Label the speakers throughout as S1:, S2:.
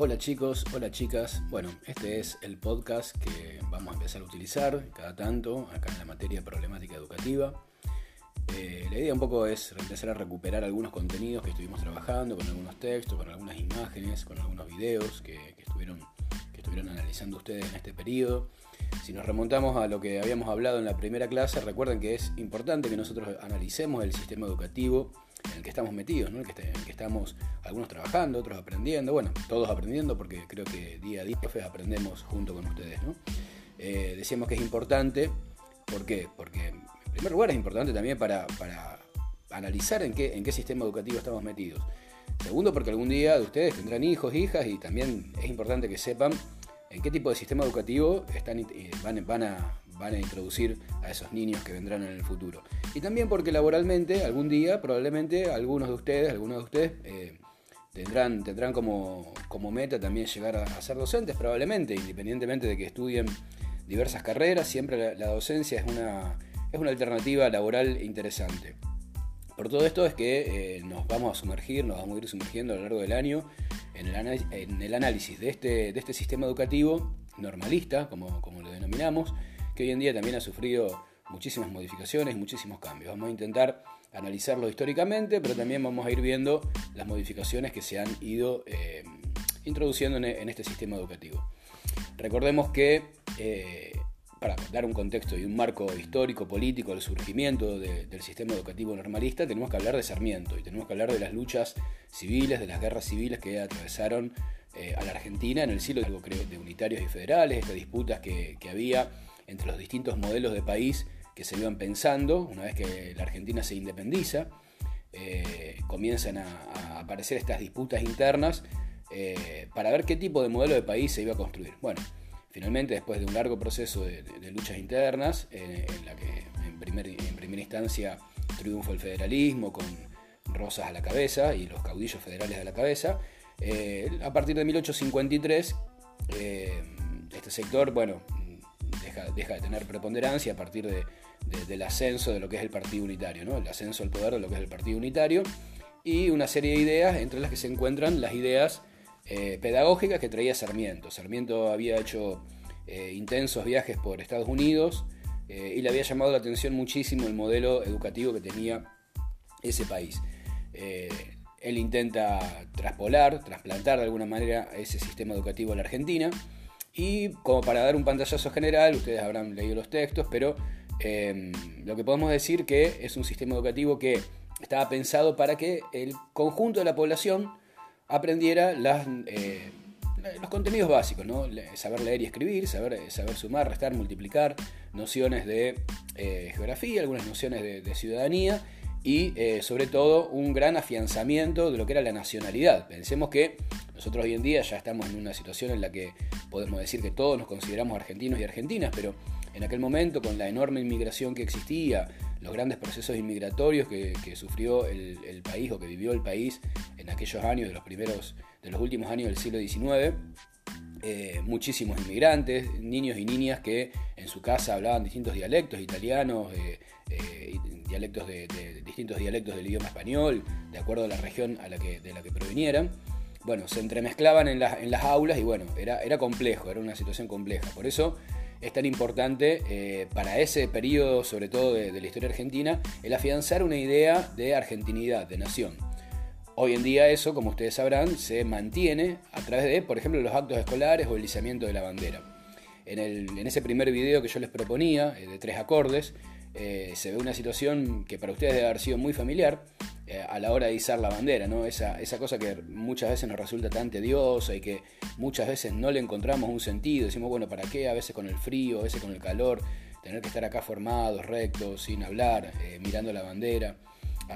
S1: Hola chicos, hola chicas. Bueno, este es el podcast que vamos a empezar a utilizar cada tanto acá en la materia problemática educativa. Eh, la idea un poco es empezar a recuperar algunos contenidos que estuvimos trabajando, con algunos textos, con algunas imágenes, con algunos videos que, estuvieron, que estuvieron analizando ustedes en este periodo. Si nos remontamos a lo que habíamos hablado en la primera clase, recuerden que es importante que nosotros analicemos el sistema educativo en el que estamos metidos, ¿no? en, el que, estamos algunos trabajando, otros aprendiendo, bueno, todos aprendiendo porque creo que día a día aprendemos junto con ustedes. ¿no? Eh, decíamos que es importante, ¿por qué? Porque en primer lugar es importante también para, analizar en qué, en qué sistema educativo estamos metidos. Segundo, porque algún día de ustedes tendrán hijos, hijas y también es importante que sepan en qué tipo de sistema educativo están, van, van, a, van a introducir a esos niños que vendrán en el futuro. Y también porque laboralmente, algún día, probablemente algunos de ustedes, algunos de ustedes eh, tendrán, tendrán como, como, meta también llegar a, ser docentes, probablemente, independientemente de que estudien diversas carreras, siempre la, docencia es una, es una alternativa laboral interesante. Por todo esto es que eh, nos vamos a sumergir, nos vamos a ir sumergiendo a lo largo del año en el, en el análisis de este, de este sistema educativo normalista, como, como lo denominamos, que hoy en día también ha sufrido muchísimas modificaciones, muchísimos cambios. Vamos a intentar analizarlo históricamente, pero también vamos a ir viendo las modificaciones que se han ido eh, introduciendo en, este sistema educativo. Recordemos que, eh, para dar un contexto y un marco histórico, político del surgimiento del sistema educativo normalista, tenemos que hablar de Sarmiento y tenemos que hablar de las luchas civiles, de las guerras civiles que atravesaron eh, a la Argentina en el siglo de unitarios y federales, estas disputas que había entre los distintos modelos de país que se iban pensando, una vez que la Argentina se independiza, eh, comienzan a, aparecer estas disputas internas eh, para ver qué tipo de modelo de país se iba a construir. Bueno, finalmente después de un largo proceso de, luchas internas, eh, en la que en, en primera instancia triunfó el federalismo con Rosas a la cabeza y los caudillos federales a la cabeza, a partir de 1853 este sector, bueno, deja, de tener preponderancia a partir del ascenso de lo que es el Partido Unitario, ¿no? el ascenso al poder de lo que es el Partido Unitario, y una serie de ideas entre las que se encuentran las ideas eh, pedagógicas que traía Sarmiento. Sarmiento había hecho eh, intensos viajes por Estados Unidos eh, y le había llamado la atención muchísimo el modelo educativo que tenía ese país. él intenta traspolar, trasplantar de alguna manera ese sistema educativo a la Argentina y como para dar un pantallazo general, ustedes habrán leído los textos, pero em, lo que podemos decir que es un sistema educativo que estaba pensado para que el conjunto de la población aprendiera las, eh, los contenidos básicos, ¿no? saber leer y escribir, saber, saber sumar, restar, multiplicar, nociones de eh, geografía, algunas nociones de, ciudadanía y eh, sobre todo un gran afianzamiento de lo que era la nacionalidad. Pensemos que nosotros hoy en día ya estamos en una situación en la que podemos decir que todos nos consideramos argentinos y argentinas, pero en aquel momento con la enorme inmigración que existía, los grandes procesos inmigratorios que, sufrió el, país o que vivió el país en aquellos años, de los primeros, de los últimos años del siglo XIX, eh, muchísimos inmigrantes, niños y niñas que en su casa hablaban distintos dialectos, italianos, eh, eh, dialectos de, distintos dialectos del idioma español, de acuerdo a la región a la que, de la que provinieran bueno, se entremezclaban en, las aulas y bueno, era, era complejo, era una situación compleja. Por eso es tan importante para ese periodo, sobre todo de, la historia argentina, el afianzar una idea de argentinidad, de nación. Hoy en día eso, como ustedes sabrán, se mantiene a través de, por ejemplo, los actos escolares o el izamiento de la bandera. En, en ese primer video que yo les proponía, eh, de tres acordes, eh, se ve una situación que para ustedes debe haber sido muy familiar, eh, a la hora de izar la bandera, ¿no? Esa, esa, cosa que muchas veces nos resulta tan tediosa y que muchas veces no le encontramos un sentido. Decimos, bueno, ¿para qué? A veces con el frío, a veces con el calor, tener que estar acá formados, rectos, sin hablar, mirando la bandera.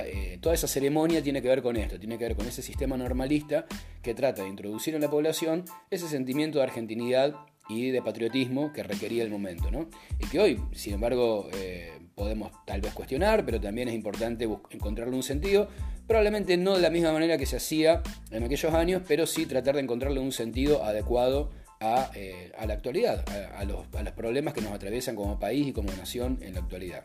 S1: Eh, toda esa ceremonia tiene que ver con esto, tiene que ver con ese sistema normalista que trata de introducir en la población ese sentimiento de argentinidad y de patriotismo que requería el momento, ¿no? Y que hoy, sin embargo, podemos tal vez cuestionar, pero también es importante encontrarle un sentido. Probablemente no de la misma manera que se hacía en aquellos años, pero sí tratar de encontrarle un sentido adecuado a, eh, la actualidad, a, los, problemas que nos atraviesan como país y como nación en la actualidad.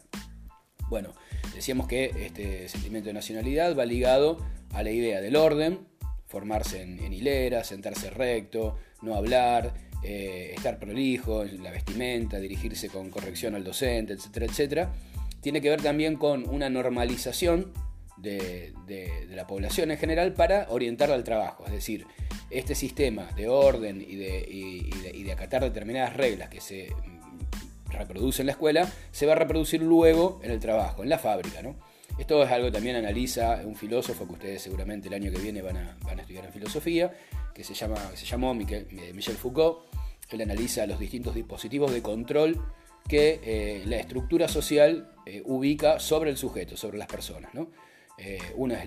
S1: Bueno, decíamos que este sentimiento de nacionalidad va ligado a la idea del orden, formarse en, hilera, sentarse recto, no hablar, eh, estar prolijo en la vestimenta, dirigirse con corrección al docente, etcétera, etcétera. Tiene que ver también con una normalización de, la población en general para orientarla al trabajo. Es decir, este sistema de orden y de, acatar determinadas reglas que se reproducen en la escuela, se va a reproducir luego en el trabajo, en la fábrica. Esto es algo que también analiza un filósofo que ustedes seguramente el año que viene van a, estudiar en filosofía, que se, llama, se llamó Michel, Foucault. Él analiza los distintos dispositivos de control que eh, la estructura social eh, ubica sobre el sujeto, sobre las personas. Eh, una es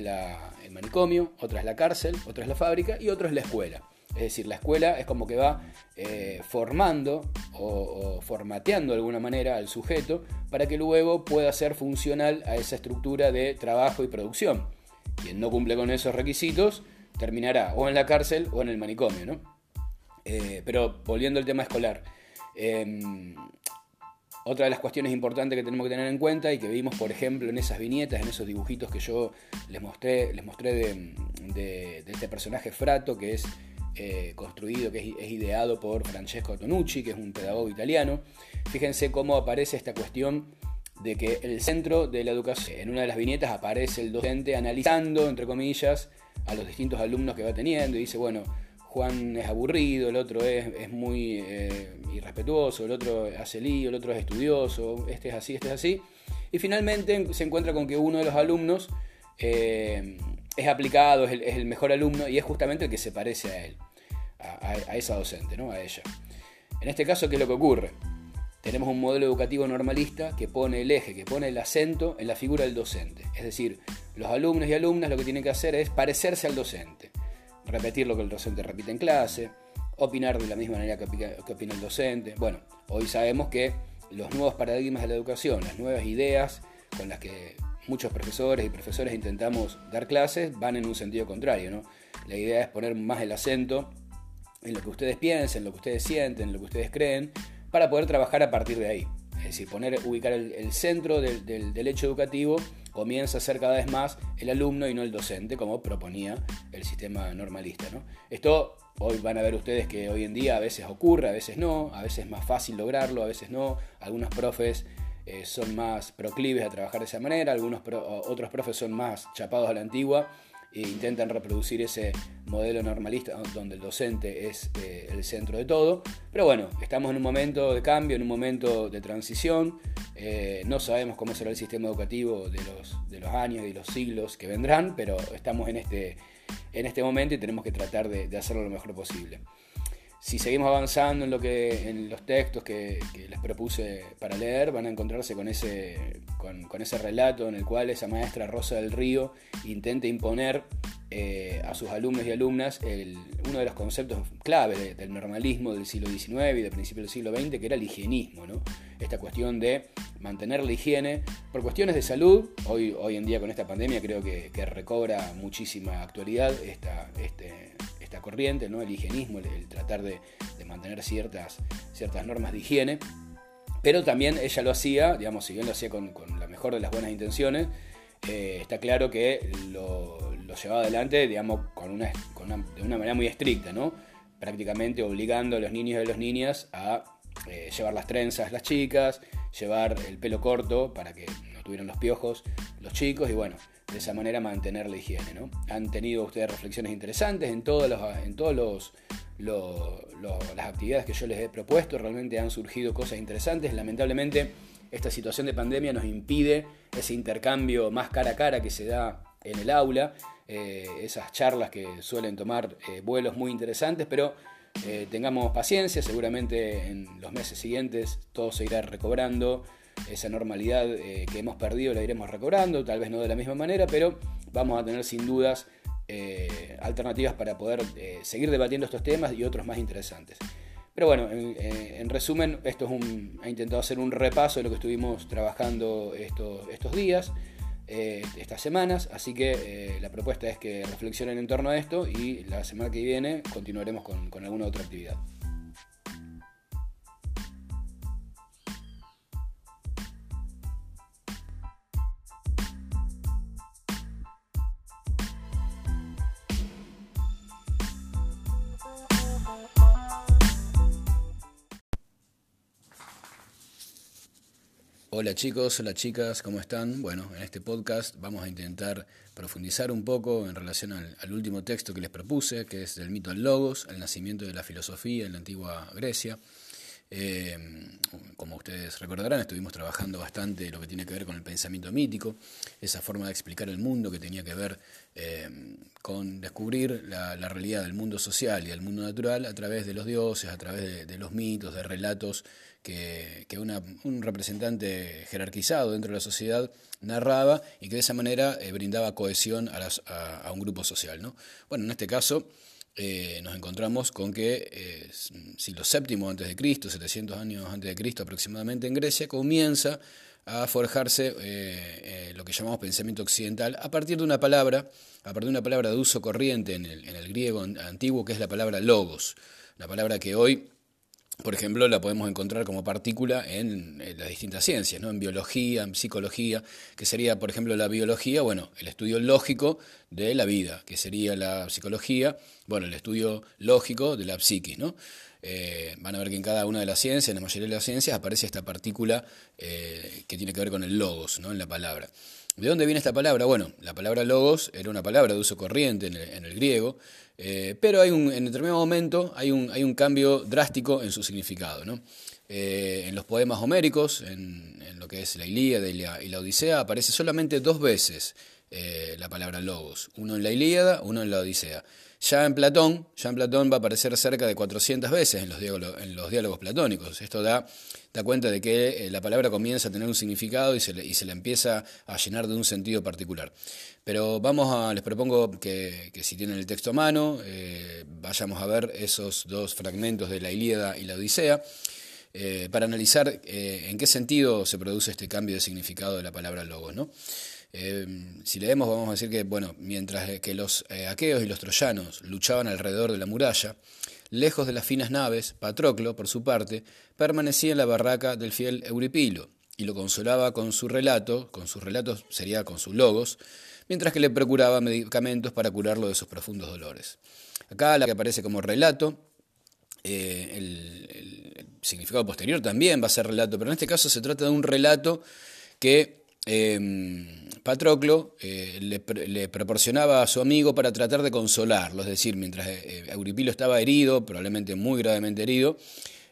S1: el manicomio, otra es la cárcel, otra es la fábrica y otra es la escuela. Es decir, la escuela es como que va eh, formando o, formateando de alguna manera al sujeto para que luego pueda ser funcional a esa estructura de trabajo y producción. Quien no cumple con esos requisitos terminará o en la cárcel o en el manicomio. Eh, pero volviendo al tema escolar, em, otra de las cuestiones importantes que tenemos que tener en cuenta y que vimos, por ejemplo, en esas viñetas, en esos dibujitos que yo les mostré, les mostré de, este personaje Frato, que es eh, construido, que es, ideado por Francesco Tonucci, que es un pedagogo italiano. Fíjense cómo aparece esta cuestión de que el centro de la educación, en una de las viñetas aparece el docente analizando, entre comillas, a los distintos alumnos que va teniendo y dice, bueno, Juan es aburrido, el otro es, muy eh, irrespetuoso, el otro hace lío, el otro es estudioso, este es así, este es así. Y finalmente se encuentra con que uno de los alumnos eh, es aplicado, es el, mejor alumno y es justamente el que se parece a él, a, esa docente, ¿no? a ella. En este caso, ¿qué es lo que ocurre? Tenemos un modelo educativo normalista que pone el eje, que pone el acento en la figura del docente. Es decir, los alumnos y alumnas lo que tienen que hacer es parecerse al docente repetir lo que el docente repite en clase, opinar de la misma manera que, opina el docente. Bueno, hoy sabemos que los nuevos paradigmas de la educación, las nuevas ideas con las que muchos profesores y profesores intentamos dar clases van en un sentido contrario. ¿no? La idea es poner más el acento en lo que ustedes piensen, en lo que ustedes sienten, en lo que ustedes creen, para poder trabajar a partir de ahí. Es decir, poner, ubicar el, centro del, del, hecho educativo comienza a ser cada vez más el alumno y no el docente, como proponía el sistema normalista. Esto hoy van a ver ustedes que hoy en día a veces ocurre, a veces no, a veces es más fácil lograrlo, a veces no. Algunos profes eh, son más proclives a trabajar de esa manera, algunos otros profes son más chapados a la antigua e intentan reproducir ese modelo normalista donde el docente es eh, el centro de todo. Pero bueno, estamos en un momento de cambio, en un momento de transición. Eh, no sabemos cómo será el sistema educativo de los, de los años y los siglos que vendrán, pero estamos en este, en este momento y tenemos que tratar de hacerlo lo mejor posible si seguimos avanzando en, lo que, en los textos que, les propuse para leer, van a encontrarse con ese, con, ese relato en el cual esa maestra Rosa del Río intenta imponer eh, a sus alumnos y alumnas uno de los conceptos clave del normalismo del siglo XIX y del principio del siglo XX, que era el higienismo. ¿no? Esta cuestión de mantener la higiene por cuestiones de salud. Hoy, hoy en día con esta pandemia creo que, recobra muchísima actualidad esta, este, esta corriente, ¿no? el higienismo, el, tratar de, mantener ciertas, ciertas normas de higiene. Pero también ella lo hacía, digamos, si bien lo hacía con, la mejor de las buenas intenciones, eh, está claro que lo, llevaba adelante, digamos, con una, de una manera muy estricta, ¿no? prácticamente obligando a los niños y a las niñas a eh, llevar las trenzas las chicas, llevar el pelo corto para que no tuvieran los piojos los chicos y bueno, de esa manera mantener la higiene. ¿no? Han tenido ustedes reflexiones interesantes en todos los, en todos las actividades que yo les he propuesto, realmente han surgido cosas interesantes. Lamentablemente esta situación de pandemia nos impide ese intercambio más cara a cara que se da en el aula, eh, esas charlas que suelen tomar eh, vuelos muy interesantes, pero eh, tengamos paciencia, seguramente en los meses siguientes todo se irá recobrando esa normalidad eh, que hemos perdido la iremos recobrando, tal vez no de la misma manera, pero vamos a tener sin dudas eh, alternativas para poder eh, seguir debatiendo estos temas y otros más interesantes. Pero bueno, en, resumen, esto es un, he intentado hacer un repaso de lo que estuvimos trabajando estos, estos días, estas semanas, así que la propuesta es que reflexionen en torno a esto y la semana que viene continuaremos con, con alguna otra actividad. Hola chicos, hola chicas, ¿cómo están? Bueno, en este podcast vamos a intentar profundizar un poco en relación al, último texto que les propuse, que es del mito del Logos, el nacimiento de la filosofía en la antigua Grecia. Eh, como ustedes recordarán, estuvimos trabajando bastante lo que tiene que ver con el pensamiento mítico, esa forma de explicar el mundo que tenía que ver eh, con descubrir la, realidad del mundo social y del mundo natural a través de los dioses, a través de los mitos, de relatos que, un representante jerarquizado dentro de la sociedad narraba y que de esa manera eh, brindaba cohesión a, un grupo social. ¿no? Bueno, en este caso eh, nos encontramos con que eh, siglo VII antes de Cristo, 700 años antes de Cristo aproximadamente en Grecia, comienza a forjarse eh, lo que llamamos pensamiento occidental a partir de una palabra, a partir de una palabra de uso corriente en el, en el griego antiguo, que es la palabra logos, la palabra que hoy por ejemplo, la podemos encontrar como partícula en, las distintas ciencias, ¿no? en biología, en psicología, que sería, por ejemplo, la biología, bueno, el estudio lógico de la vida, que sería la psicología, bueno, el estudio lógico de la psiquis, ¿no? Eh, van a ver que en cada una de las ciencias, en la mayoría de las ciencias, aparece esta partícula eh, que tiene que ver con el logos, ¿no? en la palabra. ¿De dónde viene esta palabra? Bueno, la palabra logos era una palabra de uso corriente en el, griego, eh, pero en determinado momento hay un, hay un cambio drástico en su significado. Eh, en los poemas homéricos, en, lo que es la Ilíada y la, Odisea, aparece solamente dos veces eh, la palabra logos, uno en la Ilíada, uno en la Odisea. Ya en Platón, ya en Platón va a aparecer cerca de 400 veces en los diálogos, platónicos. Esto da, cuenta de que eh, la palabra comienza a tener un significado y se, le, y se le empieza a llenar de un sentido particular. Pero vamos a, les propongo que, si tienen el texto a mano, eh, vayamos a ver esos dos fragmentos de la Ilíada y la Odisea. Eh, para analizar en qué sentido se produce este cambio de significado de la palabra logos. ¿no? Eh, si leemos, vamos a decir que, bueno, mientras que los eh, aqueos y los troyanos luchaban alrededor de la muralla, lejos de las finas naves, Patroclo, por su parte, permanecía en la barraca del fiel Euripilo y lo consolaba con su relato, con sus relatos sería con sus logos, mientras que le procuraba medicamentos para curarlo de sus profundos dolores. Acá la que aparece como relato, eh, el significado posterior también va a ser relato, pero en este caso se trata de un relato que Em, Patroclo eh, le, proporcionaba a su amigo para tratar de consolarlo, es decir, mientras eh, Euripilo estaba herido, probablemente muy gravemente herido,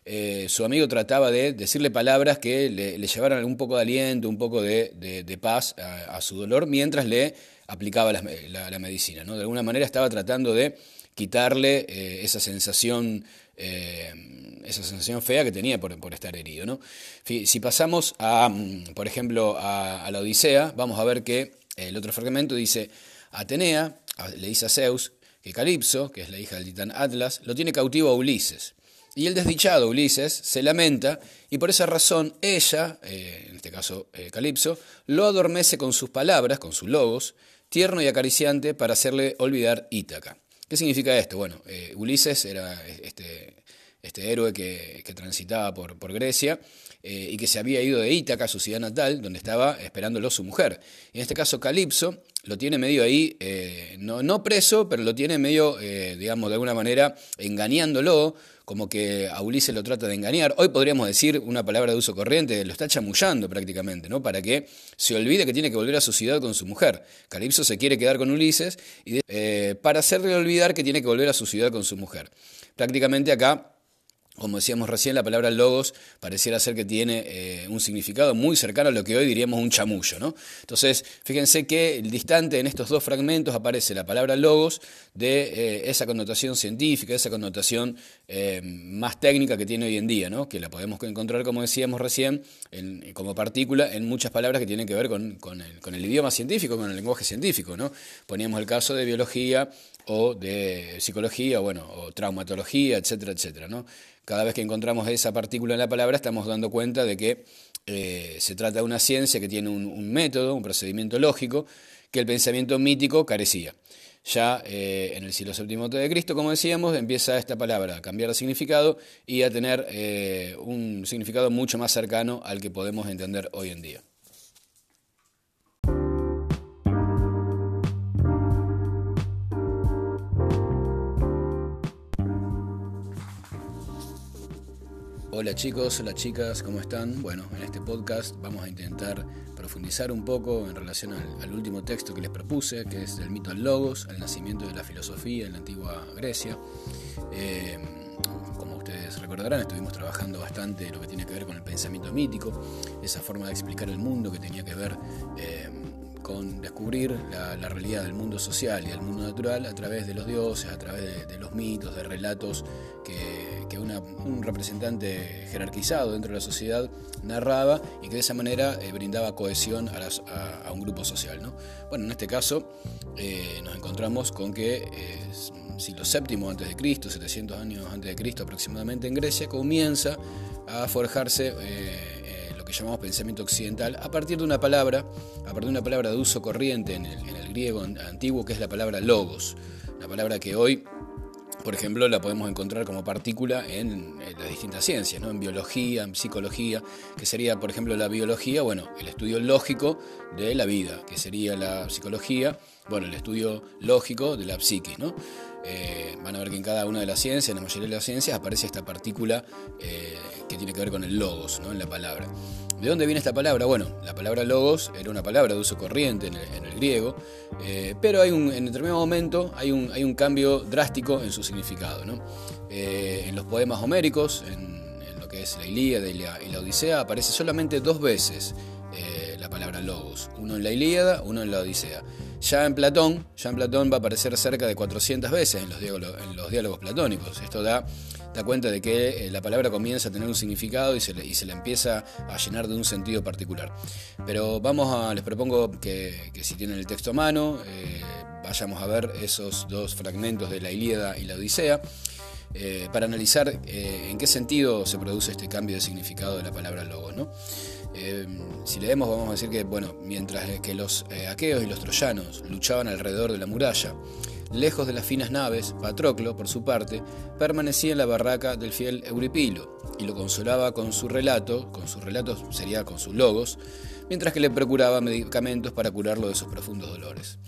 S1: eh, su amigo trataba de decirle palabras que le, llevaran un poco de aliento, un poco de, paz a, su dolor, mientras le aplicaba la, medicina. ¿no? De alguna manera estaba tratando de quitarle esa sensación esa sensación fea que tenía por, estar herido. ¿no? Si pasamos, a, mm, por ejemplo, a, la Odisea, vamos a ver que el otro fragmento dice, Atenea le dice a Zeus que Calipso, que es la hija del titán Atlas, lo tiene cautivo a Ulises. Y el desdichado Ulises se lamenta y por esa razón ella, eh, en este caso eh, Calipso, lo adormece con sus palabras, con sus logos, tierno y acariciante para hacerle olvidar Ítaca. ¿Qué significa esto? Bueno, eh, Ulises era este, este héroe que, transitaba por, Grecia eh, y que se había ido de Ítaca, su ciudad natal, donde estaba esperándolo su mujer. En este caso, Calipso lo tiene medio ahí, eh, no, preso, pero lo tiene medio, digamos, de alguna manera engañándolo, como que a Ulises lo trata de engañar. Hoy podríamos decir una palabra de uso corriente, lo está chamullando prácticamente, ¿no? Para que se olvide que tiene que volver a su ciudad con su mujer. Calipso se quiere quedar con Ulises y para hacerle olvidar que tiene que volver a su ciudad con su mujer. Prácticamente acá como decíamos recién, la palabra logos pareciera ser que tiene eh, un significado muy cercano a lo que hoy diríamos un chamullo. ¿no? Entonces, fíjense que el distante en estos dos fragmentos aparece la palabra logos de eh, esa connotación científica, esa connotación eh, más técnica que tiene hoy en día, ¿no? que la podemos encontrar, como decíamos recién, como partícula en muchas palabras que tienen que ver con, el, idioma científico, con el lenguaje científico. ¿no? Poníamos el caso de biología o de psicología, bueno, o traumatología, etcétera, etcétera. Cada vez que encontramos esa partícula en la palabra estamos dando cuenta de que eh, se trata de una ciencia que tiene un, método, un procedimiento lógico, que el pensamiento mítico carecía. Ya eh, en el siglo VII de Cristo, como decíamos, empieza esta palabra a cambiar de significado y a tener eh, un significado mucho más cercano al que podemos entender hoy en día. Hola chicos, hola chicas, ¿cómo están? Bueno, en este podcast vamos a intentar profundizar un poco en relación al, último texto que les propuse, que es el mito del logos, el nacimiento de la filosofía en la antigua Grecia. Eh, como ustedes recordarán, estuvimos trabajando bastante lo que tiene que ver con el pensamiento mítico, esa forma de explicar el mundo que tenía que ver eh, con descubrir la, realidad del mundo social y del mundo natural a través de los dioses, a través de, los mitos, de relatos que, un representante jerarquizado dentro de la sociedad narraba y que de esa manera eh, brindaba cohesión a, un grupo social. Bueno, en este caso eh, nos encontramos con que eh, siglo VII antes de Cristo, 700 años antes de Cristo aproximadamente en Grecia, comienza a forjarse que llamamos pensamiento occidental, a partir de una palabra, a partir de una palabra de uso corriente en el, griego antiguo, que es la palabra logos, la palabra que hoy por ejemplo, la podemos encontrar como partícula en, las distintas ciencias, ¿no? en biología, en psicología, que sería, por ejemplo, la biología, bueno, el estudio lógico de la vida, que sería la psicología, bueno, el estudio lógico de la psiquis, ¿no? Eh, van a ver que en cada una de las ciencias, en la mayoría de las ciencias, aparece esta partícula eh, que tiene que ver con el logos, ¿no? en la palabra. ¿De dónde viene esta palabra? Bueno, la palabra logos era una palabra de uso corriente en el, griego, eh, pero hay un, en determinado momento hay un, hay un cambio drástico en su significado. ¿no? en los poemas homéricos, en, lo que es la Ilíada y la, Odisea, aparece solamente dos veces la palabra logos, uno en la Ilíada, uno en la Odisea. Ya en Platón, ya en Platón va a aparecer cerca de 400 veces en los diálogos, platónicos. Esto da, cuenta de que eh, la palabra comienza a tener un significado y se, le, le empieza a llenar de un sentido particular. Pero vamos a, les propongo que, si tienen el texto a mano, eh, vayamos a ver esos dos fragmentos de la Ilíada y la Odisea. Eh, para analizar en qué sentido se produce este cambio de significado de la palabra logos. ¿no? Eh, si leemos vamos a decir que, bueno, mientras que los eh, aqueos y los troyanos luchaban alrededor de la muralla, lejos de las finas naves, Patroclo, por su parte, permanecía en la barraca del fiel Euripilo y lo consolaba con su relato, con sus relatos sería con sus logos, mientras que le procuraba medicamentos para curarlo de sus profundos dolores.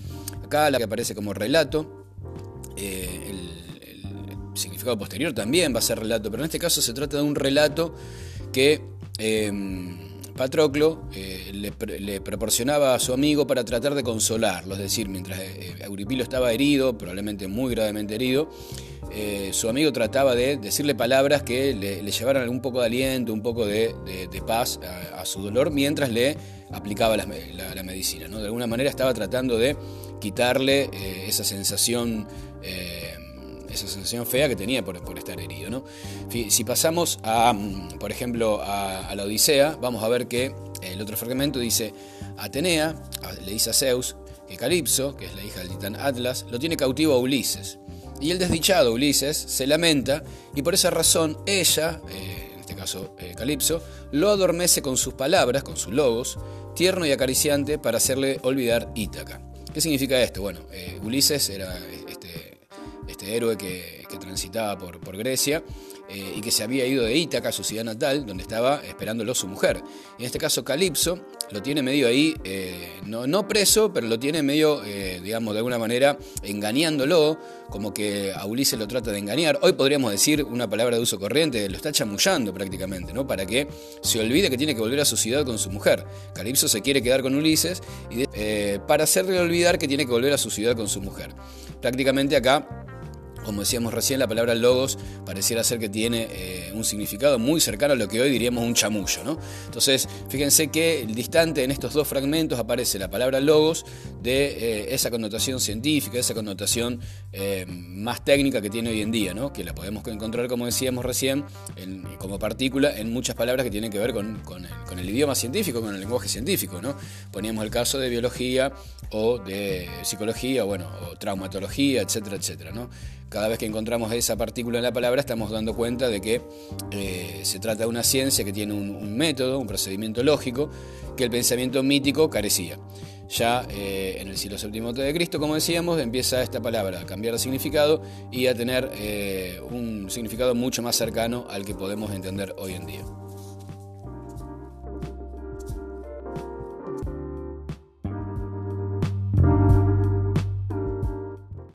S1: Acá la que aparece como relato, eh, el, significado posterior también va a ser relato, pero en este caso se trata de un relato que Patroclo eh, le, proporcionaba a su amigo para tratar de consolarlo, es decir, mientras eh, Euripilo estaba herido, probablemente muy gravemente herido, eh, su amigo trataba de decirle palabras que le, llevaran un poco de aliento, un poco de, paz a, su dolor, mientras le aplicaba la, medicina. ¿no? De alguna manera estaba tratando de quitarle esa sensación esa sensación fea que tenía por, estar herido. ¿no? Si pasamos a, mm, por ejemplo, a, la Odisea, vamos a ver que el otro fragmento dice, Atenea le dice a Zeus que Calipso, que es la hija del titán Atlas, lo tiene cautivo a Ulises. Y el desdichado Ulises se lamenta y por esa razón ella, eh, en este caso eh, Calipso, lo adormece con sus palabras, con sus logos, tierno y acariciante para hacerle olvidar Ítaca. ¿Qué significa esto? Bueno, eh, Ulises era este héroe que, transitaba por, Grecia eh, y que se había ido de Ítaca, su ciudad natal, donde estaba esperándolo su mujer. En este caso, Calipso lo tiene medio ahí, eh, no, preso, pero lo tiene medio, eh, digamos, de alguna manera engañándolo, como que a Ulises lo trata de engañar. Hoy podríamos decir una palabra de uso corriente, lo está chamullando prácticamente, ¿no? Para que se olvide que tiene que volver a su ciudad con su mujer. Calipso se quiere quedar con Ulises y para hacerle olvidar que tiene que volver a su ciudad con su mujer. Prácticamente acá como decíamos recién, la palabra logos pareciera ser que tiene eh, un significado muy cercano a lo que hoy diríamos un chamullo. ¿no? Entonces, fíjense que el distante en estos dos fragmentos aparece la palabra logos de eh, esa connotación científica, esa connotación eh, más técnica que tiene hoy en día, ¿no? que la podemos encontrar, como decíamos recién, como partícula en muchas palabras que tienen que ver con, el, idioma científico, con el lenguaje científico. ¿no? Poníamos el caso de biología o de psicología, bueno, o traumatología, etcétera, etcétera. ¿no? Cada vez que encontramos esa partícula en la palabra estamos dando cuenta de que eh, se trata de una ciencia que tiene un, método, un procedimiento lógico, que el pensamiento mítico carecía. Ya eh, en el siglo VII de Cristo, como decíamos, empieza esta palabra a cambiar de significado y a tener eh, un significado mucho más cercano al que podemos entender hoy en día.